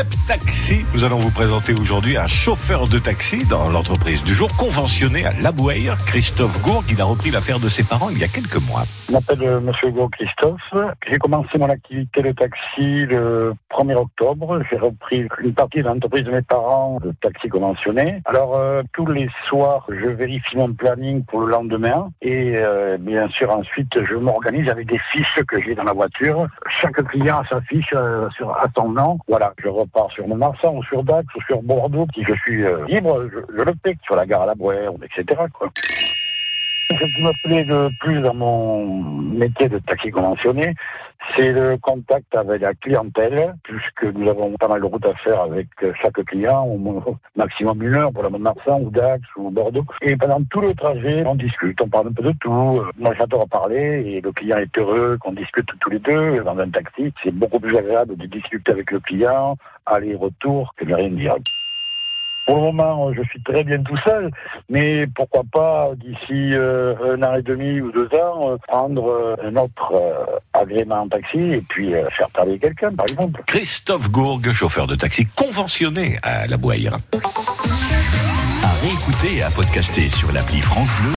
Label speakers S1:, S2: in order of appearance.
S1: Yep Taxi. Nous allons vous présenter aujourd'hui un chauffeur de taxi dans l'entreprise du jour, conventionné à La Bouère. Christophe Gourg, il a repris l'affaire de ses parents il y a quelques mois.
S2: Je m'appelle euh, Monsieur Gourg Christophe. J'ai commencé mon activité de taxi le 1er octobre. J'ai repris une partie de l'entreprise de mes parents de taxi conventionné. Alors euh, tous les soirs, je vérifie mon planning pour le lendemain et euh, bien sûr ensuite je m'organise avec des fiches que j'ai dans la voiture. Chaque client a sa fiche euh, sur à son nom. Voilà, je repars sur Mont-Marsan ou sur Dax ou sur Bordeaux. Si je suis euh, libre, je, le fais sur la gare à la Bouère, etc. Ce qui me plaît le plus dans mon métier de taxi conventionné, c'est le contact avec la clientèle, puisque nous avons pas mal de routes à faire avec chaque client, au maximum une heure pour la Mont-Marsan ou Dax ou Bordeaux. Et pendant tout le trajet, on discute, on parle un peu de tout. Moi, j'adore parler et le client est heureux qu'on discute tous les deux dans un taxi. C'est beaucoup plus agréable de discuter avec le client, aller-retour, que de rien dire. Pour le moment, je suis très bien tout seul, mais pourquoi pas d'ici euh, un an et demi ou deux ans, euh, prendre euh, un autre euh, agrément en taxi et puis euh, faire parler quelqu'un, par exemple.
S1: Christophe Gourg, chauffeur de taxi conventionné à La Bouère.
S3: À réécouter et à podcaster sur l'appli France Bleu,